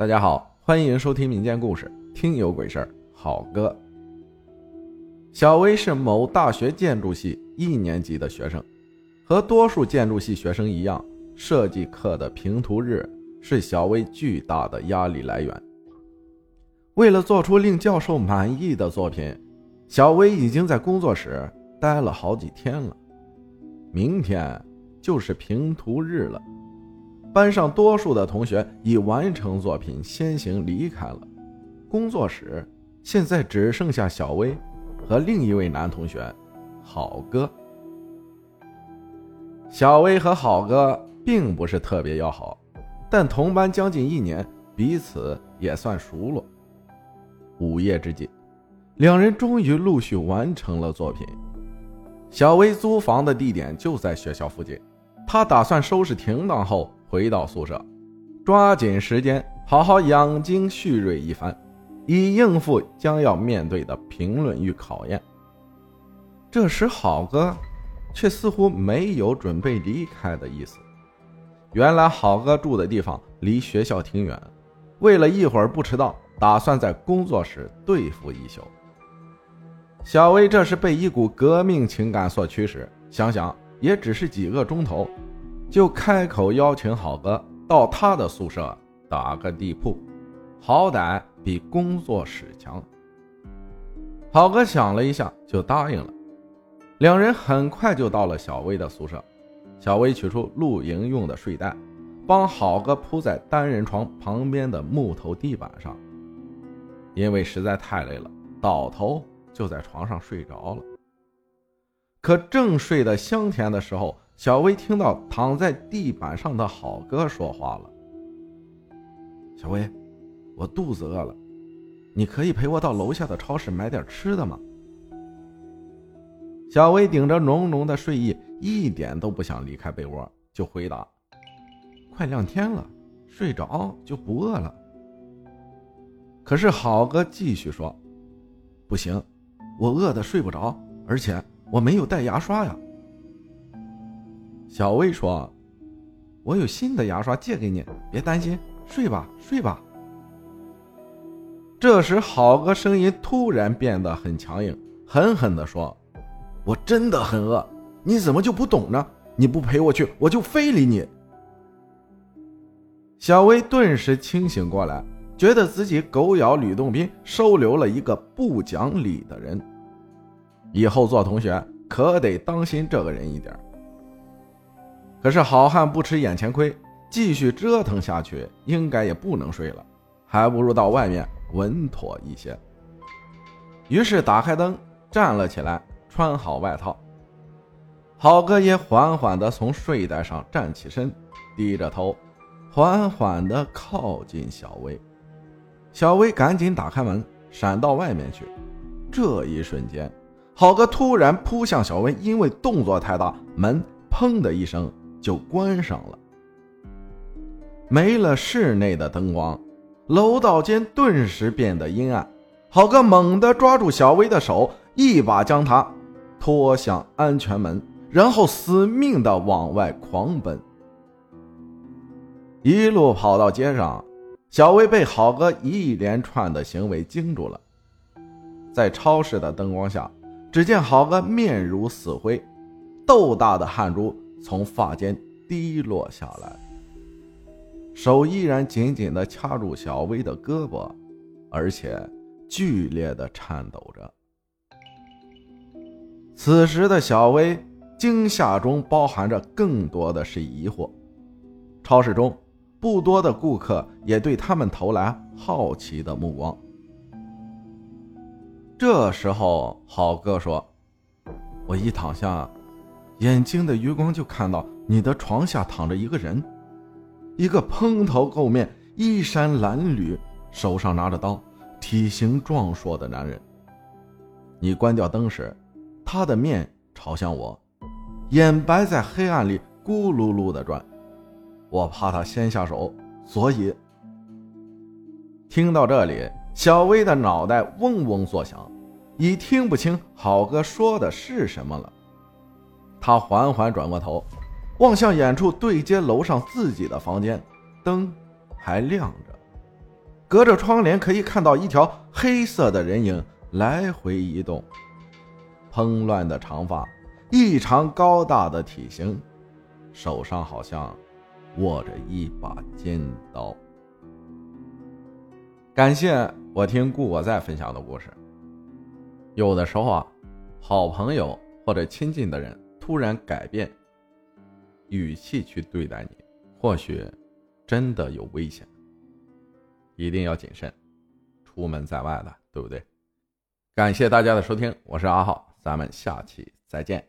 大家好，欢迎收听民间故事《听有鬼事儿》。好哥，小薇是某大学建筑系一年级的学生，和多数建筑系学生一样，设计课的评图日是小薇巨大的压力来源。为了做出令教授满意的作品，小薇已经在工作室待了好几天了。明天就是评图日了。班上多数的同学已完成作品，先行离开了工作室。现在只剩下小薇和另一位男同学，好哥。小薇和好哥并不是特别要好，但同班将近一年，彼此也算熟络。午夜之际，两人终于陆续完成了作品。小薇租房的地点就在学校附近，她打算收拾停当后。回到宿舍，抓紧时间好好养精蓄锐一番，以应付将要面对的评论与考验。这时，好哥却似乎没有准备离开的意思。原来，好哥住的地方离学校挺远，为了一会儿不迟到，打算在工作室对付一宿。小薇这是被一股革命情感所驱使，想想也只是几个钟头。就开口邀请好哥到他的宿舍打个地铺，好歹比工作室强。好哥想了一下，就答应了。两人很快就到了小薇的宿舍。小薇取出露营用的睡袋，帮好哥铺在单人床旁边的木头地板上。因为实在太累了，倒头就在床上睡着了。可正睡得香甜的时候，小薇听到躺在地板上的好哥说话了：“小薇，我肚子饿了，你可以陪我到楼下的超市买点吃的吗？”小薇顶着浓浓的睡意，一点都不想离开被窝，就回答：“快亮天了，睡着就不饿了。”可是好哥继续说：“不行，我饿得睡不着，而且我没有带牙刷呀。”小薇说：“我有新的牙刷借给你，别担心，睡吧，睡吧。”这时，好哥声音突然变得很强硬，狠狠地说：“我真的很饿，你怎么就不懂呢？你不陪我去，我就非礼你。”小薇顿时清醒过来，觉得自己狗咬吕洞宾，收留了一个不讲理的人，以后做同学可得当心这个人一点。可是好汉不吃眼前亏，继续折腾下去，应该也不能睡了，还不如到外面稳妥一些。于是打开灯，站了起来，穿好外套。好哥也缓缓地从睡袋上站起身，低着头，缓缓地靠近小薇。小薇赶紧打开门，闪到外面去。这一瞬间，好哥突然扑向小薇，因为动作太大，门砰的一声。就关上了，没了室内的灯光，楼道间顿时变得阴暗。好哥猛地抓住小薇的手，一把将她拖向安全门，然后死命的往外狂奔。一路跑到街上，小薇被好哥一连串的行为惊住了。在超市的灯光下，只见好哥面如死灰，豆大的汗珠。从发间滴落下来，手依然紧紧地掐住小薇的胳膊，而且剧烈地颤抖着。此时的小薇惊吓中包含着更多的是疑惑。超市中不多的顾客也对他们投来好奇的目光。这时候，好哥说：“我一躺下。”眼睛的余光就看到你的床下躺着一个人，一个蓬头垢面、衣衫褴褛、手上拿着刀、体型壮硕的男人。你关掉灯时，他的面朝向我，眼白在黑暗里咕噜噜的转。我怕他先下手，所以……听到这里，小薇的脑袋嗡嗡作响，已听不清好哥说的是什么了。他缓缓转过头，望向远处对接楼上自己的房间，灯还亮着。隔着窗帘可以看到一条黑色的人影来回移动，蓬乱的长发，异常高大的体型，手上好像握着一把尖刀。感谢我听故我在分享的故事。有的时候啊，好朋友或者亲近的人突然改变语气去对待你，或许真的有危险。一定要谨慎，出门在外的，对不对？感谢大家的收听，我是阿浩，咱们下期再见。